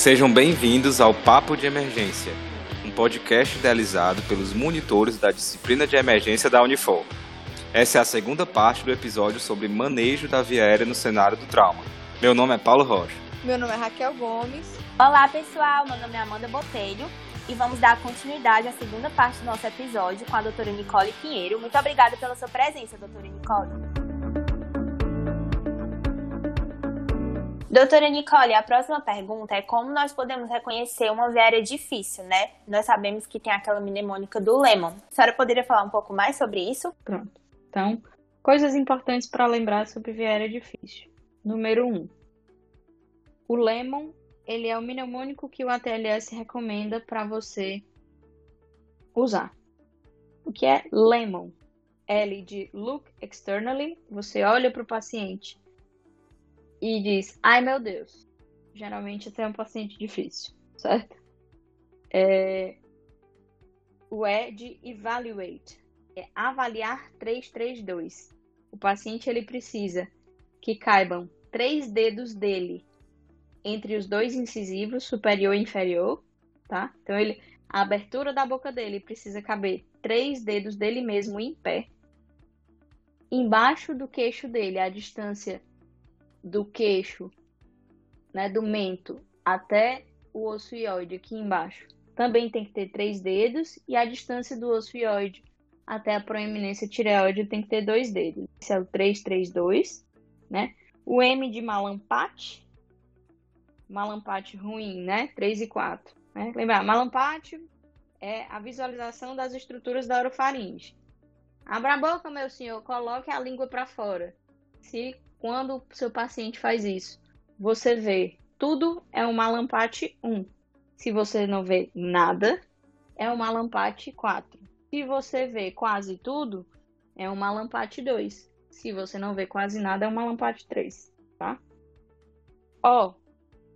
Sejam bem-vindos ao Papo de Emergência, um podcast idealizado pelos monitores da disciplina de emergência da Unifor. Essa é a segunda parte do episódio sobre manejo da via aérea no cenário do trauma. Meu nome é Paulo Rocha. Meu nome é Raquel Gomes. Olá, pessoal. Meu nome é Amanda Botelho e vamos dar continuidade à segunda parte do nosso episódio com a doutora Nicole Pinheiro. Muito obrigada pela sua presença, doutora Nicole. Doutora Nicole, a próxima pergunta é como nós podemos reconhecer uma viária difícil, né? Nós sabemos que tem aquela mnemônica do Lemon. A senhora poderia falar um pouco mais sobre isso? Pronto. Então, coisas importantes para lembrar sobre viária difícil. Número 1. Um, o Lemon, ele é o mnemônico que o ATLS recomenda para você usar. O que é Lemon? L de look externally, você olha para o paciente e diz: Ai meu Deus. Geralmente até um paciente difícil, certo? É... O E de evaluate é avaliar 332. O paciente ele precisa que caibam três dedos dele entre os dois incisivos, superior e inferior, tá? Então ele a abertura da boca dele precisa caber três dedos dele mesmo em pé. Embaixo do queixo dele, a distância do queixo, né, do mento até o osso ióide aqui embaixo. Também tem que ter três dedos e a distância do osso ióide até a proeminência tireoide tem que ter dois dedos. Esse é o 332, né? O M de malampate, malampate ruim, né? 3 e 4. Né? Lembrar, malampate é a visualização das estruturas da orofaringe. Abra a boca, meu senhor, coloque a língua para fora. Se quando o seu paciente faz isso, você vê tudo é uma lampate 1. Se você não vê nada, é uma lampate 4. Se você vê quase tudo, é uma lampate 2. Se você não vê quase nada, é uma lampate 3, tá? O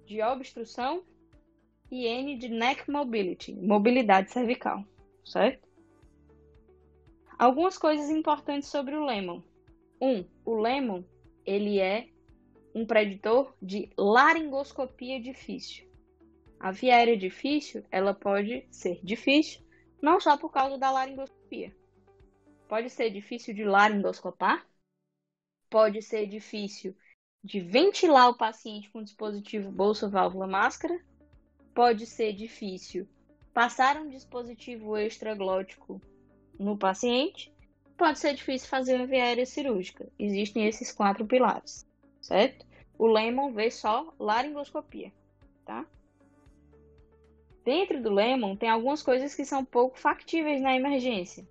de obstrução e N de neck mobility, mobilidade cervical, certo? Algumas coisas importantes sobre o Lemon. Um, o Lemon ele é um preditor de laringoscopia difícil. A via aérea difícil, ela pode ser difícil, não só por causa da laringoscopia. Pode ser difícil de laringoscopar, pode ser difícil de ventilar o paciente com dispositivo bolsa, válvula, máscara, pode ser difícil passar um dispositivo extraglótico no paciente, pode ser difícil fazer uma via aérea cirúrgica. Existem esses quatro pilares, certo? O Lemon vê só laringoscopia, tá? Dentro do Lemon tem algumas coisas que são pouco factíveis na emergência.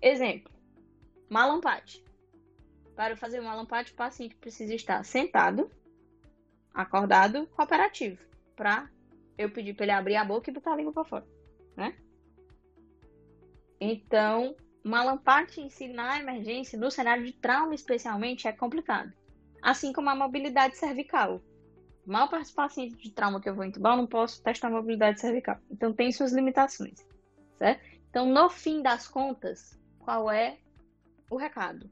Exemplo, malampate. Para fazer uma malampate, o paciente precisa estar sentado, acordado, cooperativo, para eu pedir para ele abrir a boca e botar a língua para fora, né? Então, Malampate em si na emergência, no cenário de trauma especialmente, é complicado. Assim como a mobilidade cervical. Mal para os pacientes de trauma que eu vou entubar, eu não posso testar a mobilidade cervical. Então tem suas limitações, certo? Então, no fim das contas, qual é o recado?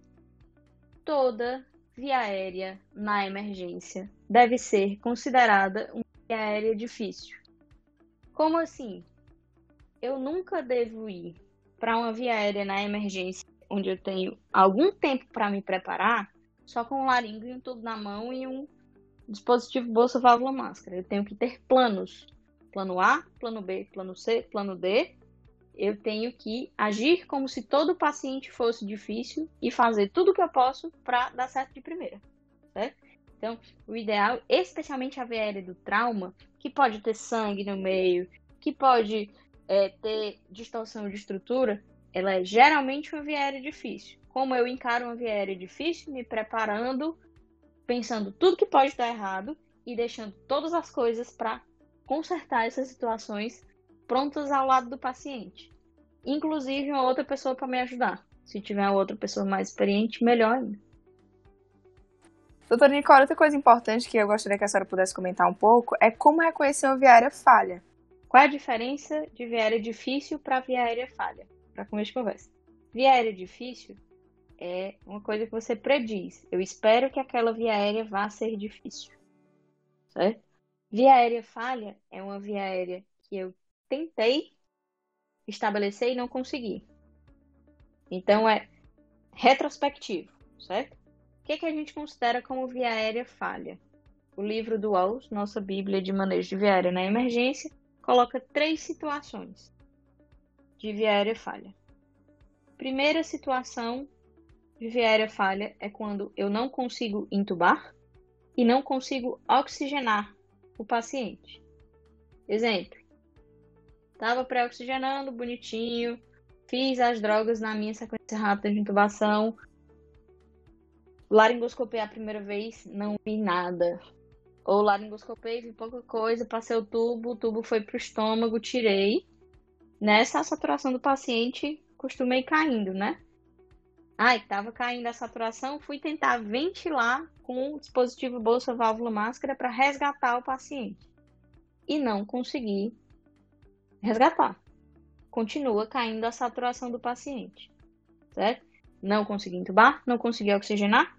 Toda via aérea na emergência deve ser considerada uma via aérea difícil. Como assim? Eu nunca devo ir para uma via aérea na emergência, onde eu tenho algum tempo para me preparar, só com um laringo e um tubo na mão e um dispositivo bolsa válvula máscara. Eu tenho que ter planos. Plano A, plano B, plano C, plano D. Eu tenho que agir como se todo paciente fosse difícil e fazer tudo o que eu posso para dar certo de primeira. Certo? Então, o ideal, especialmente a aérea do trauma, que pode ter sangue no meio, que pode é, ter distorção de estrutura, ela é geralmente uma via aérea difícil. Como eu encaro uma via aérea difícil, me preparando, pensando tudo que pode dar errado e deixando todas as coisas para consertar essas situações prontas ao lado do paciente. Inclusive uma outra pessoa para me ajudar. Se tiver outra pessoa mais experiente, melhor ainda. Doutora Nicole, outra coisa importante que eu gostaria que a senhora pudesse comentar um pouco é como reconhecer uma via aérea falha. Qual é a diferença de via aérea difícil para via aérea falha? Para começo de conversa. Via aérea difícil é uma coisa que você prediz. Eu espero que aquela via aérea vá ser difícil. Certo? Via aérea falha é uma via aérea que eu tentei estabelecer e não consegui. Então é retrospectivo, certo? O que, que a gente considera como via aérea falha? O livro do Walls, nossa Bíblia de Manejo de Via Aérea na Emergência, coloca três situações de via aérea falha. Primeira situação de via aérea falha é quando eu não consigo intubar e não consigo oxigenar o paciente. Exemplo: estava pré-oxigenando, bonitinho, fiz as drogas na minha sequência rápida de intubação. Laringoscopei a primeira vez, não vi nada. Ou laringoscopei, vi pouca coisa, passei o tubo, o tubo foi pro estômago, tirei. Nessa saturação do paciente costumei caindo, né? Ai, estava caindo a saturação, fui tentar ventilar com o dispositivo bolsa válvula máscara para resgatar o paciente. E não consegui resgatar. Continua caindo a saturação do paciente, certo? Não consegui entubar, não consegui oxigenar.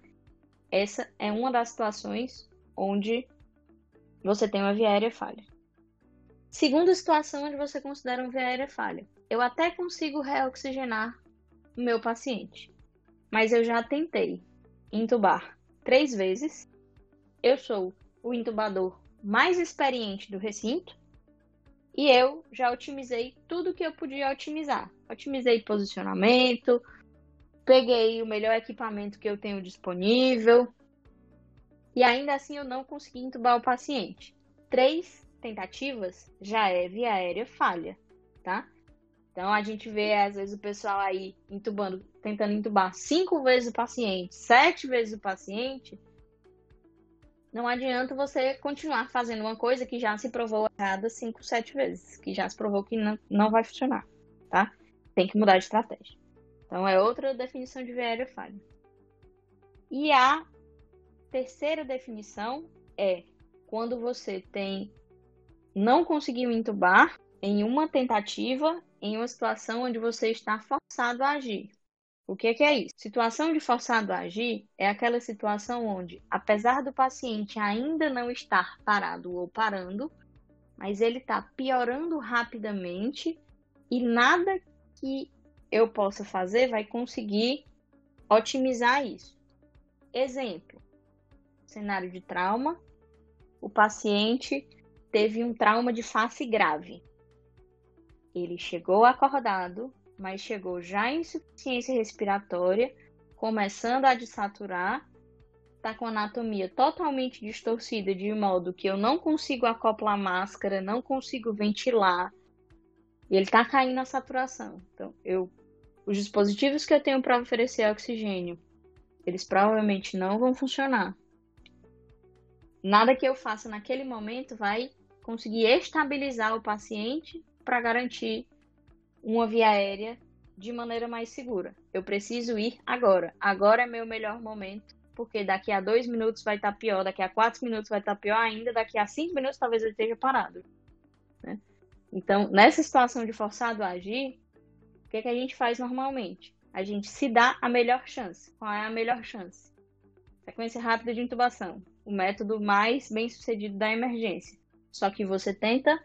Essa é uma das situações onde você tem uma via aérea falha. Segunda situação onde você considera uma via aérea falha. Eu até consigo reoxigenar o meu paciente, mas eu já tentei intubar três vezes. Eu sou o intubador mais experiente do recinto e eu já otimizei tudo que eu podia otimizar. Otimizei posicionamento, peguei o melhor equipamento que eu tenho disponível e ainda assim eu não consegui intubar o paciente. Três tentativas já é via aérea falha, tá? Então a gente vê às vezes o pessoal aí intubando, tentando intubar cinco vezes o paciente, sete vezes o paciente. Não adianta você continuar fazendo uma coisa que já se provou errada cinco, sete vezes, que já se provou que não, não vai funcionar, tá? Tem que mudar de estratégia. Então é outra definição de via aérea falha. E a terceira definição é quando você tem não conseguiu entubar em uma tentativa, em uma situação onde você está forçado a agir. O que, que é isso? Situação de forçado a agir é aquela situação onde, apesar do paciente ainda não estar parado ou parando, mas ele está piorando rapidamente e nada que eu possa fazer vai conseguir otimizar isso. Exemplo: cenário de trauma, o paciente teve um trauma de face grave. Ele chegou acordado, mas chegou já em insuficiência respiratória, começando a desaturar, está com a anatomia totalmente distorcida de modo que eu não consigo acoplar máscara, não consigo ventilar. E ele está caindo na saturação. Então, eu, os dispositivos que eu tenho para oferecer oxigênio, eles provavelmente não vão funcionar. Nada que eu faça naquele momento vai conseguir estabilizar o paciente para garantir uma via aérea de maneira mais segura. Eu preciso ir agora. Agora é meu melhor momento, porque daqui a dois minutos vai estar tá pior, daqui a quatro minutos vai estar tá pior ainda, daqui a cinco minutos talvez ele esteja parado. Né? Então, nessa situação de forçado a agir, o que, é que a gente faz normalmente? A gente se dá a melhor chance. Qual é a melhor chance? Sequência rápida de intubação, o método mais bem sucedido da emergência. Só que você tenta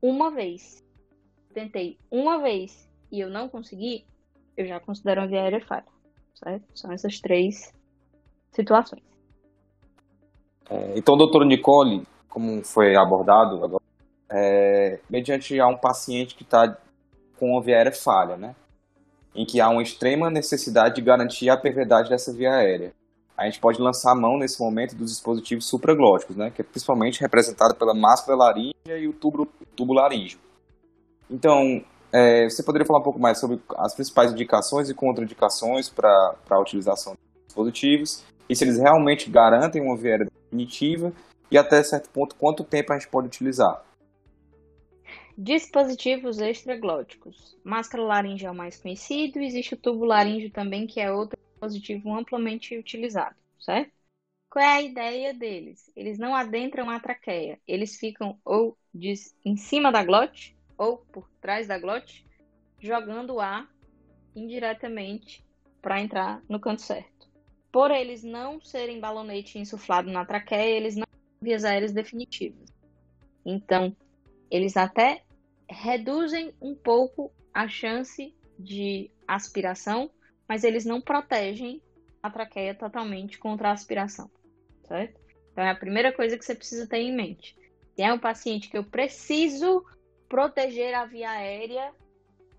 uma vez. Tentei uma vez e eu não consegui, eu já considero uma via aérea falha. Certo? São essas três situações. É, então, doutora Nicole, como foi abordado agora, é, mediante a um paciente que está com uma via aérea falha, né? Em que há uma extrema necessidade de garantir a perviedade dessa via aérea a gente pode lançar a mão nesse momento dos dispositivos supraglóticos, né, que é principalmente representado pela máscara laríngea e o tubo, tubo laríngeo. Então, é, você poderia falar um pouco mais sobre as principais indicações e contraindicações para a utilização de dispositivos e se eles realmente garantem uma via definitiva e até certo ponto quanto tempo a gente pode utilizar? Dispositivos extraglóticos. Máscara laríngea é o mais conhecido, existe o tubo laríngeo também, que é outro dispositivo amplamente utilizado, certo? Qual é a ideia deles? Eles não adentram a traqueia, eles ficam ou em cima da glote ou por trás da glote, jogando ar indiretamente para entrar no canto certo. Por eles não serem balonete insuflado na traqueia, eles não são vias aéreas definitivas. Então, eles até reduzem um pouco a chance de aspiração, mas eles não protegem a traqueia totalmente contra a aspiração, certo? Então é a primeira coisa que você precisa ter em mente. Se é um paciente que eu preciso proteger a via aérea,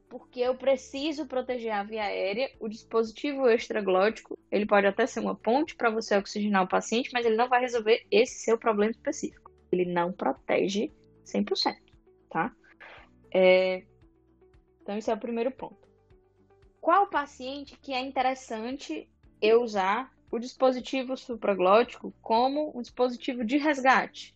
porque eu preciso proteger a via aérea, o dispositivo extraglótico, ele pode até ser uma ponte para você oxigenar o paciente, mas ele não vai resolver esse seu problema específico. Ele não protege 100%, tá? É... Então, esse é o primeiro ponto. Qual paciente que é interessante eu usar o dispositivo supraglótico como um dispositivo de resgate?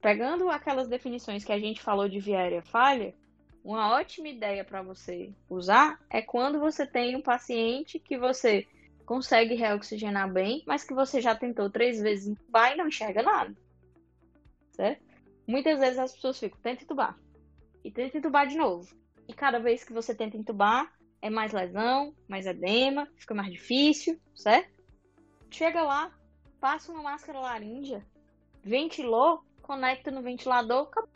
Pegando aquelas definições que a gente falou de via aérea falha, uma ótima ideia para você usar é quando você tem um paciente que você consegue reoxigenar bem, mas que você já tentou três vezes entubar e não enxerga nada. Certo? Muitas vezes as pessoas ficam, tenta entubar. E tenta entubar de novo. E cada vez que você tenta entubar, é mais lesão, mais edema, fica mais difícil, certo? Chega lá, passa uma máscara laríngea, ventilou, conecta no ventilador, acabou.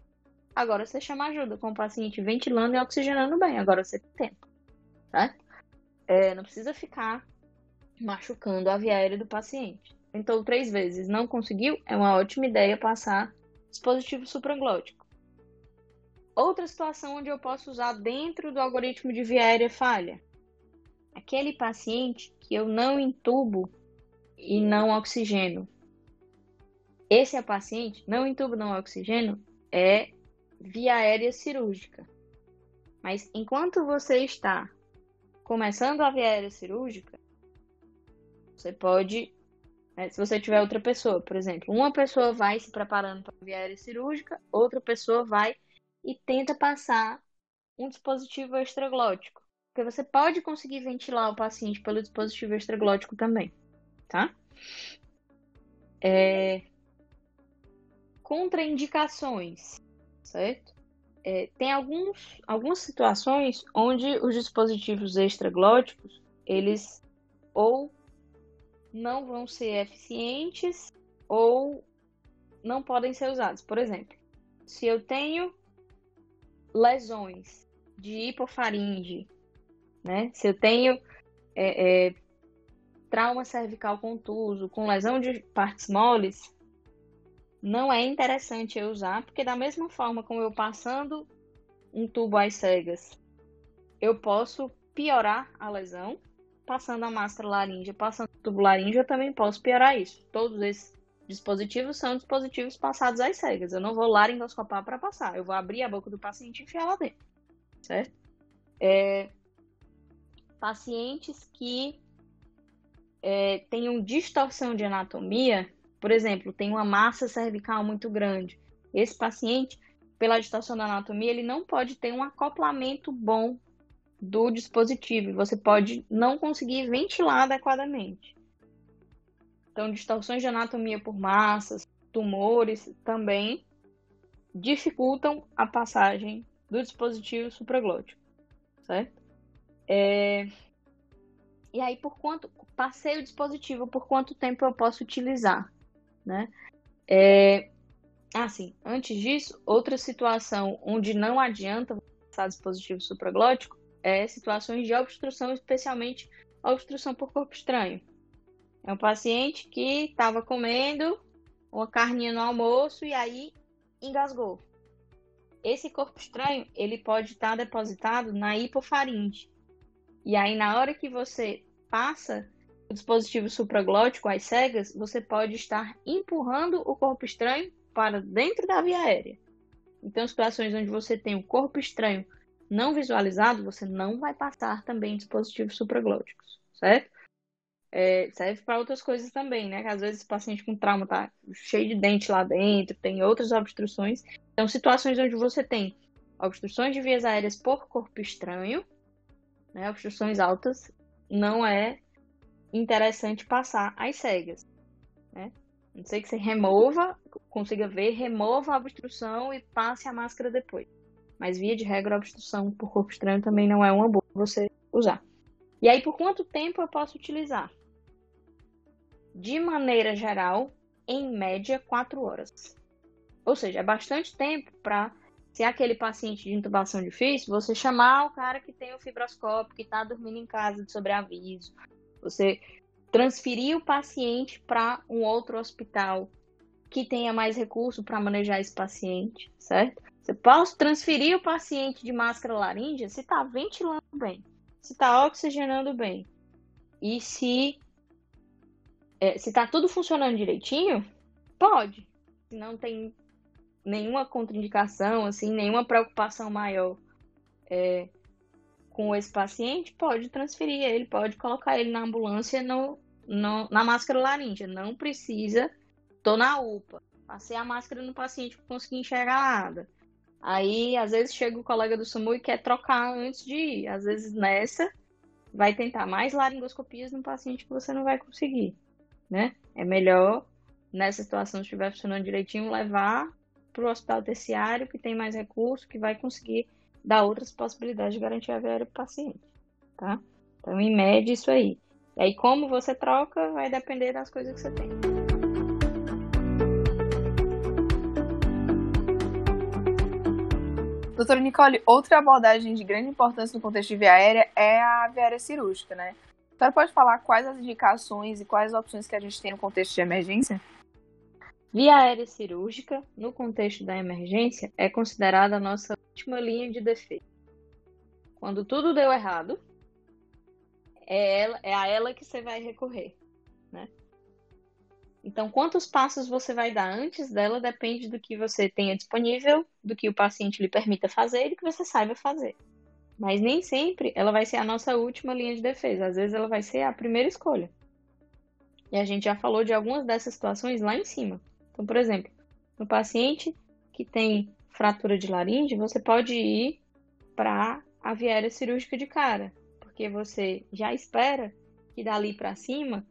Agora você chama ajuda com o paciente ventilando e oxigenando bem. Agora você tem tempo, certo? É, não precisa ficar machucando a via aérea do paciente. Então, três vezes não conseguiu, é uma ótima ideia passar dispositivo supraglótico. Outra situação onde eu posso usar dentro do algoritmo de via aérea falha. Aquele paciente que eu não intubo e não oxigeno. Esse é paciente, não intubo, não oxigeno, é via aérea cirúrgica. Mas enquanto você está começando a via aérea cirúrgica, você pode, né, se você tiver outra pessoa, por exemplo, uma pessoa vai se preparando para a via aérea cirúrgica, outra pessoa vai e tenta passar um dispositivo extraglótico. Porque você pode conseguir ventilar o paciente pelo dispositivo extraglótico também, tá? É... Contraindicações, certo? É, tem alguns, algumas situações onde os dispositivos extraglóticos, eles ou não vão ser eficientes ou não podem ser usados. Por exemplo, se eu tenho lesões de hipofaringe, né? Se eu tenho é, é, trauma cervical contuso com lesão de partes moles, não é interessante eu usar, porque da mesma forma como eu passando um tubo às cegas, eu posso piorar a lesão, passando a máscara laríngea, passando o tubo laríngeo, eu também posso piorar isso. Todos esses dispositivos são dispositivos passados às cegas. Eu não vou laringoscopar para passar. Eu vou abrir a boca do paciente e enfiar lá dentro. Certo? É... Pacientes que é, tenham distorção de anatomia, por exemplo, tem uma massa cervical muito grande. Esse paciente, pela distorção da anatomia, ele não pode ter um acoplamento bom do dispositivo. Você pode não conseguir ventilar adequadamente. Então, distorções de anatomia por massas, tumores também dificultam a passagem do dispositivo supraglótico, certo? É... E aí, por quanto passei o dispositivo, por quanto tempo eu posso utilizar, né? É... Ah, sim. Antes disso, outra situação onde não adianta passar dispositivo supraglótico é situações de obstrução, especialmente obstrução por corpo estranho. É um paciente que estava comendo uma carninha no almoço e aí engasgou. Esse corpo estranho, ele pode estar tá depositado na hipofaringe. E aí, na hora que você passa o dispositivo supraglótico às cegas, você pode estar empurrando o corpo estranho para dentro da via aérea. Então, situações onde você tem o corpo estranho não visualizado, você não vai passar também dispositivos supraglóticos, certo? É, serve para outras coisas também, né? Que às vezes o paciente com trauma tá cheio de dente lá dentro, tem outras obstruções. Então, situações onde você tem obstruções de vias aéreas por corpo estranho, né? Obstruções altas, não é interessante passar às cegas, né? Não sei que você remova, consiga ver, remova a obstrução e passe a máscara depois. Mas via de regra, a obstrução por corpo estranho também não é uma boa você usar. E aí, por quanto tempo eu posso utilizar? De maneira geral, em média, 4 horas. Ou seja, é bastante tempo para, se é aquele paciente de intubação difícil, você chamar o cara que tem o fibroscópio, que está dormindo em casa de sobreaviso, você transferir o paciente para um outro hospital que tenha mais recurso para manejar esse paciente, certo? Você pode transferir o paciente de máscara laríngea se está ventilando bem, se está oxigenando bem e se é, se está tudo funcionando direitinho, pode. Se não tem nenhuma contraindicação, assim, nenhuma preocupação maior é, com esse paciente, pode transferir ele, pode colocar ele na ambulância no, no, na máscara laríngea. Não precisa, tô na UPA, passei a máscara no paciente para conseguir enxergar nada. Aí, às vezes, chega o colega do SAMU e quer trocar antes de ir. Às vezes, nessa, vai tentar mais laringoscopias no paciente que você não vai conseguir, né? É melhor, nessa situação, se estiver funcionando direitinho, levar para o hospital terciário, que tem mais recurso, que vai conseguir dar outras possibilidades de garantia aérea para o paciente, tá? Então, em média, isso aí. E aí, como você troca, vai depender das coisas que você tem. Doutora Nicole, outra abordagem de grande importância no contexto de via aérea é a via aérea cirúrgica, né? Senhora pode falar quais as indicações e quais opções que a gente tem no contexto de emergência? Via aérea cirúrgica, no contexto da emergência, é considerada a nossa última linha de defesa. Quando tudo deu errado, é, ela, é a ela que você vai recorrer, né? Então, quantos passos você vai dar antes dela depende do que você tenha disponível, do que o paciente lhe permita fazer e do que você saiba fazer. Mas nem sempre ela vai ser a nossa última linha de defesa. Às vezes ela vai ser a primeira escolha. E a gente já falou de algumas dessas situações lá em cima. Então, por exemplo, no paciente que tem fratura de laringe, você pode ir para a viária cirúrgica de cara, porque você já espera que dali para cima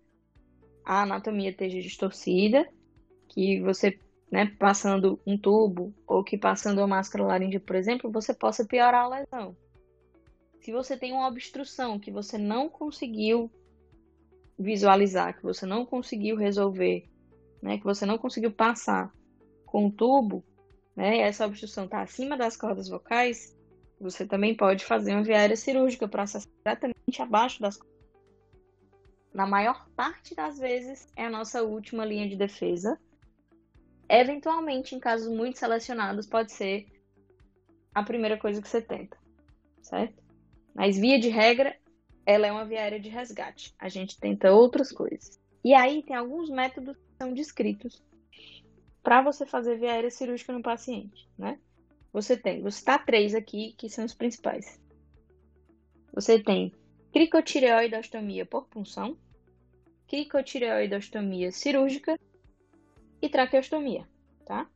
a anatomia esteja distorcida, que você, né, passando um tubo ou que passando uma máscara laríngea, por exemplo, você possa piorar a lesão. Se você tem uma obstrução que você não conseguiu visualizar, que você não conseguiu resolver, né, que você não conseguiu passar com o tubo, né, essa obstrução está acima das cordas vocais, você também pode fazer uma viária cirúrgica para acessar exatamente abaixo das cordas na maior parte das vezes, é a nossa última linha de defesa. Eventualmente, em casos muito selecionados, pode ser a primeira coisa que você tenta, certo? Mas, via de regra, ela é uma via aérea de resgate. A gente tenta outras coisas. E aí, tem alguns métodos que são descritos para você fazer via aérea cirúrgica no paciente, né? Você tem, você está três aqui, que são os principais. Você tem cricotireoidostomia por punção, cricotireoidostomia cirúrgica e traqueostomia, tá?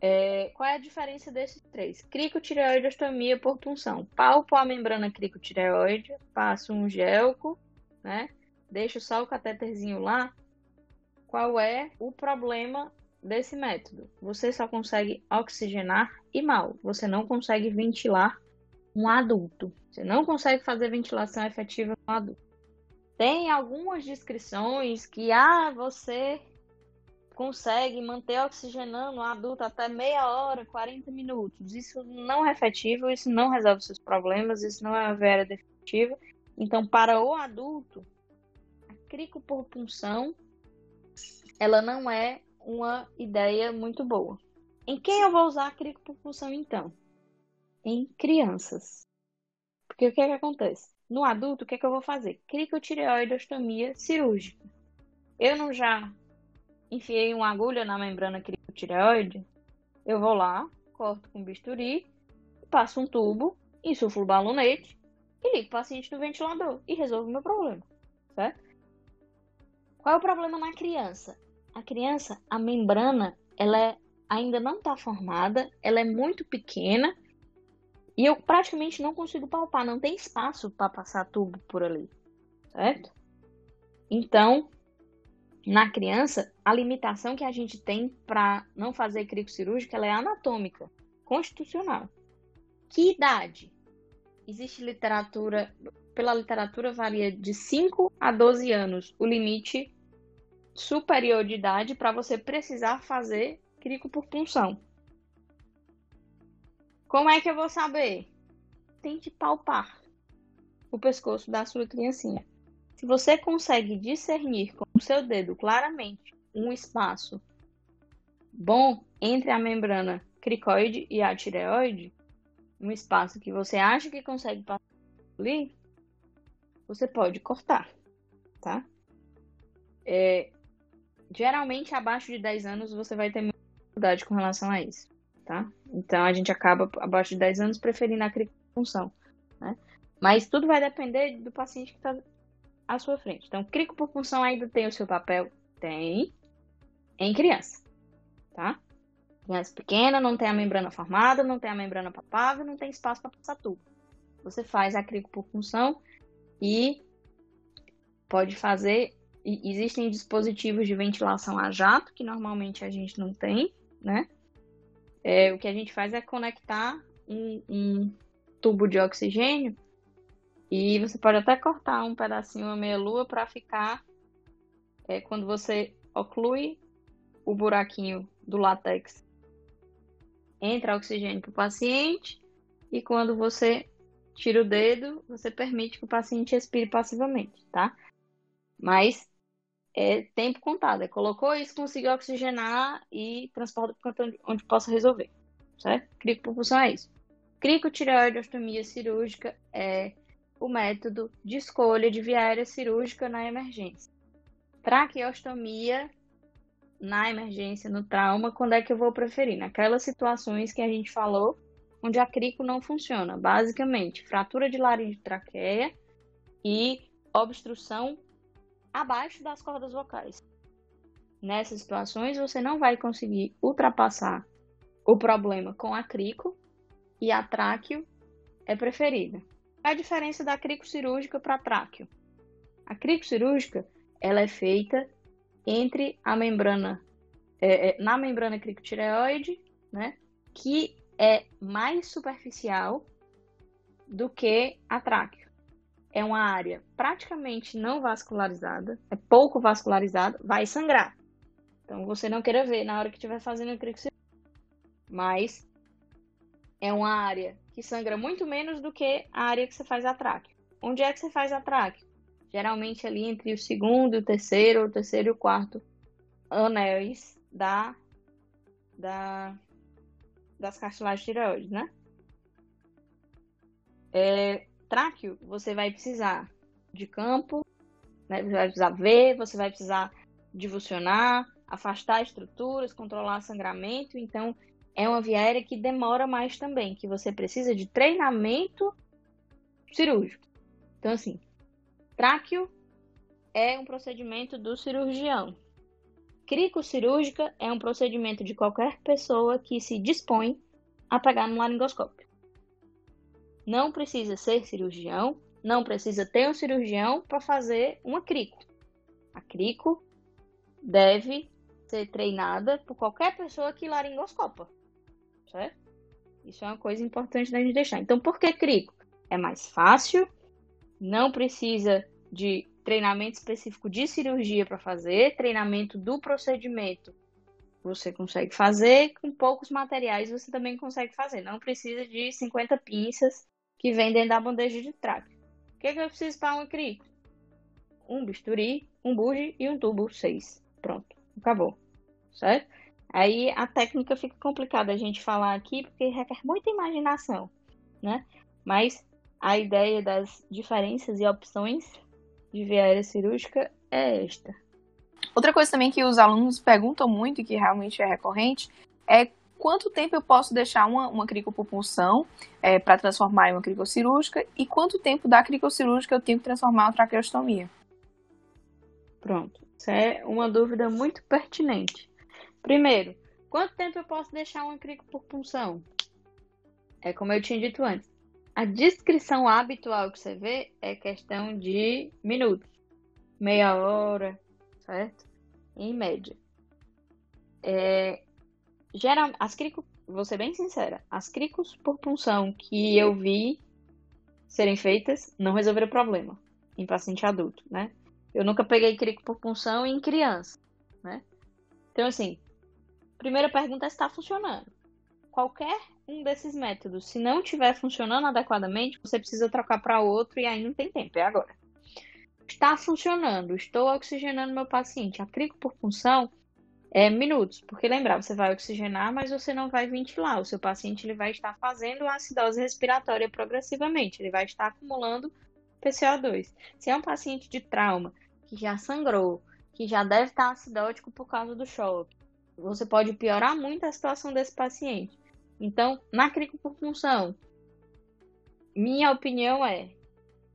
É, qual é a diferença desses três? Cricotireoidostomia por punção. Palpo a membrana cricotireoide, passo um gelco, né? Deixo só o catéterzinho lá. Qual é o problema desse método? Você só consegue oxigenar e mal. Você não consegue ventilar um adulto. Você não consegue fazer ventilação efetiva no adulto. Tem algumas descrições que ah, você consegue manter oxigenando o adulto até meia hora, 40 minutos. Isso não é efetivo, isso não resolve seus problemas, isso não é uma vera definitiva. Então, para o adulto, a cricopropulsão ela não é uma ideia muito boa. Em quem eu vou usar a cricopropulsão então? em crianças. Porque o que é que acontece? No adulto, o que é que eu vou fazer? Cricotireoidostomia cirúrgica. Eu não já enfiei uma agulha na membrana cricotireoide? Eu vou lá, corto com bisturi, passo um tubo, insuflo o balonete e ligo o paciente no ventilador e resolvo o meu problema, certo? Qual é o problema na criança? A criança, a membrana, ela é, ainda não está formada, ela é muito pequena e eu praticamente não consigo palpar, não tem espaço para passar tubo por ali, certo? Então, na criança, a limitação que a gente tem para não fazer crico cirúrgico ela é anatômica, constitucional. Que idade? Existe literatura, pela literatura varia de 5 a 12 anos o limite superior de idade para você precisar fazer crico por punção. Como é que eu vou saber? Tente palpar o pescoço da sua criancinha. Se você consegue discernir o seu dedo claramente um espaço bom entre a membrana cricoide e a tireoide, um espaço que você acha que consegue passar ali, você pode cortar, tá? É, geralmente, abaixo de 10 anos, você vai ter muita dificuldade com relação a isso, tá? Então, a gente acaba, abaixo de 10 anos, preferindo a cricopunção, né? Mas tudo vai depender do paciente que está à sua frente. Então, crico por função ainda tem o seu papel? Tem. Em criança, tá? Criança pequena, não tem a membrana formada, não tem a membrana papável, não tem espaço para passar tubo. Você faz a crico por função e pode fazer. Existem dispositivos de ventilação a jato, que normalmente a gente não tem, né? É, o que a gente faz é conectar um, um tubo de oxigênio e você pode até cortar um pedacinho, uma meia-lua, para ficar. É, quando você oclui o buraquinho do látex, entra oxigênio para o paciente. E quando você tira o dedo, você permite que o paciente respire passivamente, tá? Mas é tempo contado. É, colocou isso, conseguiu oxigenar e transporta para o onde possa resolver, certo? Cricopulsão é isso. Cricotireoideostomia cirúrgica é o método de escolha de via aérea cirúrgica na emergência. Traqueostomia na emergência, no trauma, quando é que eu vou preferir? Naquelas situações que a gente falou, onde a crico não funciona. Basicamente, fratura de laringe traqueia e obstrução abaixo das cordas vocais. Nessas situações, você não vai conseguir ultrapassar o problema com a crico e a tráqueo é preferida a diferença da cricocirúrgica para tráqueo? A cricocirúrgica ela é feita entre a membrana, é, é, na membrana cricotireoide, né, que é mais superficial do que a tráqueo. É uma área praticamente não vascularizada, é pouco vascularizada, vai sangrar. Então você não queira ver na hora que estiver fazendo a cricocirúrgica. Mas é uma área que sangra muito menos do que a área que você faz a tráqueo. Onde é que você faz a tráqueo? Geralmente ali entre o segundo, o terceiro, o terceiro e o quarto anéis da, da, das cartilagens tireoides, né? É, tráqueo, você vai precisar de campo, né? você vai precisar ver, você vai precisar divulsionar, afastar estruturas, controlar sangramento. Então, é uma via aérea que demora mais também, que você precisa de treinamento cirúrgico. Então, assim, tráqueo é um procedimento do cirurgião. Cricocirúrgica é um procedimento de qualquer pessoa que se dispõe a pegar no laringoscópio. Não precisa ser cirurgião, não precisa ter um cirurgião para fazer uma crico. A crico deve ser treinada por qualquer pessoa que laringoscopa certo? Isso é uma coisa importante da gente deixar. Então, por que crico? É mais fácil, não precisa de treinamento específico de cirurgia para fazer, treinamento do procedimento você consegue fazer, com poucos materiais você também consegue fazer. Não precisa de 50 pinças que vem dentro da bandeja de traque. O que, é que eu preciso para um crico? Um bisturi, um buge e um tubo 6. Pronto, acabou. Certo? Aí a técnica fica complicada a gente falar aqui porque requer muita imaginação, né? Mas a ideia das diferenças e opções de via cirúrgica é esta. Outra coisa também que os alunos perguntam muito e que realmente é recorrente é quanto tempo eu posso deixar uma, uma cricopropulsão é, para transformar em uma cricocirúrgica e quanto tempo da cricocirúrgica eu tenho que transformar em uma traqueostomia. Pronto. Isso é uma dúvida muito pertinente. Primeiro, quanto tempo eu posso deixar um crico por punção? É como eu tinha dito antes. A descrição habitual que você vê é questão de minutos, meia hora, certo? Em média. É, geral, as cricos, vou ser bem sincera, as cricos por punção que eu vi serem feitas não resolveram o problema em paciente adulto, né? Eu nunca peguei crico por punção em criança, né? Então, assim, primeira pergunta é se está funcionando. Qualquer um desses métodos, se não estiver funcionando adequadamente, você precisa trocar para outro e aí não tem tempo, é agora. Está funcionando, estou oxigenando meu paciente. A crico por função é minutos, porque lembrar, você vai oxigenar, mas você não vai ventilar. O seu paciente ele vai estar fazendo acidose respiratória progressivamente, ele vai estar acumulando PCO2. Se é um paciente de trauma que já sangrou, que já deve estar acidótico por causa do choque, você pode piorar muito a situação desse paciente. Então, na função, minha opinião é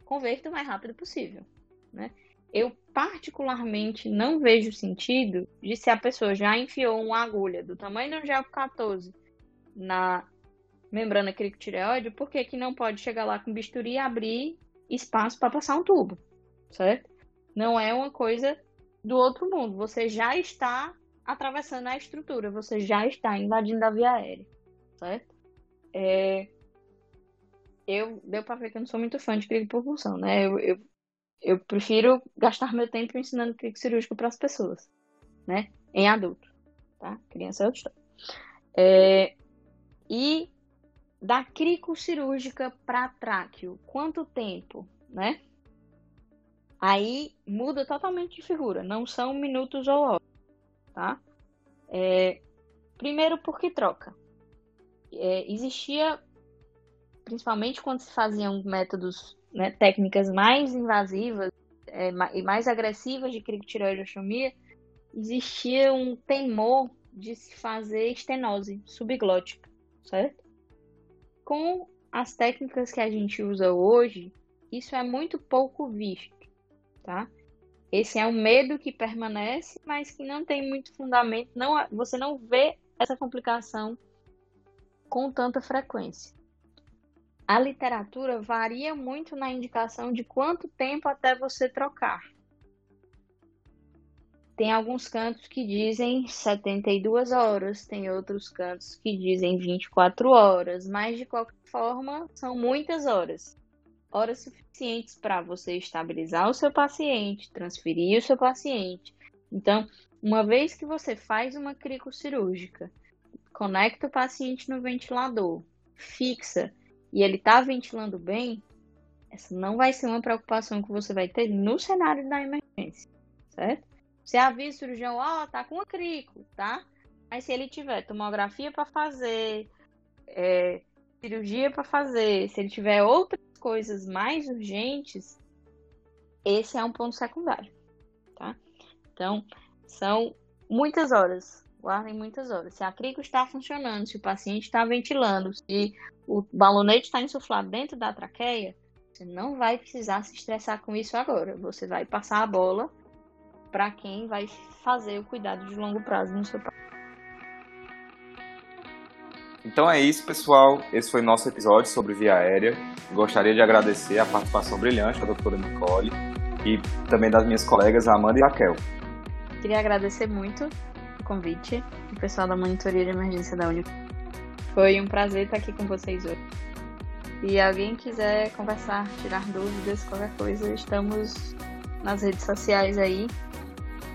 converta o mais rápido possível. Né? Eu particularmente não vejo sentido de se a pessoa já enfiou uma agulha do tamanho do gel 14 na membrana cricotireoide, por que, que não pode chegar lá com bisturi e abrir espaço para passar um tubo, certo? Não é uma coisa do outro mundo. Você já está atravessando a estrutura, você já está invadindo a via aérea, certo? É... Eu, deu para ver que eu não sou muito fã de clínica por função, né? Eu, eu, eu, prefiro gastar meu tempo ensinando clínica cirúrgico para as pessoas, né? Em adulto, tá? Criança é outra história. É... E da cirúrgica para tráqueo, quanto tempo, né? Aí muda totalmente de figura, não são minutos ou horas, tá? É, primeiro porque troca. É, existia, principalmente quando se faziam métodos, né, técnicas mais invasivas é, e mais agressivas de crictireoidostomia, existia um temor de se fazer estenose subglótica, certo? Com as técnicas que a gente usa hoje, isso é muito pouco visto, tá? Esse é um medo que permanece, mas que não tem muito fundamento. Não, você não vê essa complicação com tanta frequência. A literatura varia muito na indicação de quanto tempo até você trocar. Tem alguns cantos que dizem 72 horas, tem outros cantos que dizem 24 horas, mas de qualquer forma são muitas horas horas suficientes para você estabilizar o seu paciente, transferir o seu paciente. Então, uma vez que você faz uma cricocirúrgica, conecta o paciente no ventilador, fixa e ele está ventilando bem, essa não vai ser uma preocupação que você vai ter no cenário da emergência, certo? Você avisa o cirurgião, ó, oh, tá com a crico, tá? Mas se ele tiver tomografia para fazer, é, cirurgia para fazer, se ele tiver outra coisas mais urgentes, esse é um ponto secundário, tá? Então, são muitas horas, guardem muitas horas. Se a crico está funcionando, se o paciente está ventilando, se o balonete está insuflado dentro da traqueia, você não vai precisar se estressar com isso agora. Você vai passar a bola para quem vai fazer o cuidado de longo prazo no seu paciente. Então é isso, pessoal. Esse foi nosso episódio sobre via aérea. Gostaria de agradecer a participação brilhante da doutora Nicole e também das minhas colegas Amanda e Raquel. Queria agradecer muito o convite do pessoal da Monitoria de Emergência da Uni. Foi um prazer estar aqui com vocês hoje. Se alguém quiser conversar, tirar dúvidas, qualquer coisa, estamos nas redes sociais aí.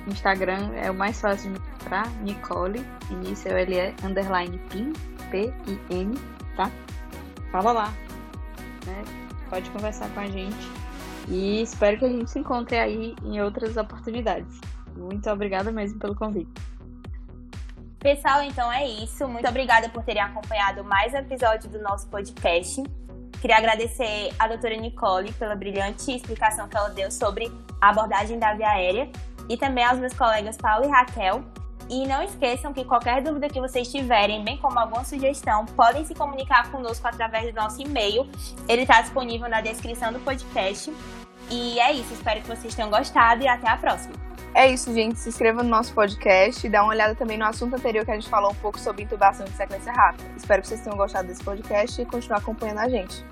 Instagram é o mais fácil de encontrar, Nicole, início é underline PIN, P-I-N, tá? Fala lá, né? Pode conversar com a gente. E espero que a gente se encontre aí em outras oportunidades. Muito obrigada mesmo pelo convite. Pessoal, então é isso. Muito obrigada por terem acompanhado mais um episódio do nosso podcast. Queria agradecer a doutora Nicole pela brilhante explicação que ela deu sobre a abordagem da via aérea e também aos meus colegas Paulo e Raquel e não esqueçam que qualquer dúvida que vocês tiverem, bem como alguma sugestão, podem se comunicar conosco através do nosso e-mail. Ele está disponível na descrição do podcast. E é isso, espero que vocês tenham gostado e até a próxima. É isso, gente. Se inscreva no nosso podcast e dá uma olhada também no assunto anterior que a gente falou um pouco sobre intubação de sequência rápida. Espero que vocês tenham gostado desse podcast e continuar acompanhando a gente.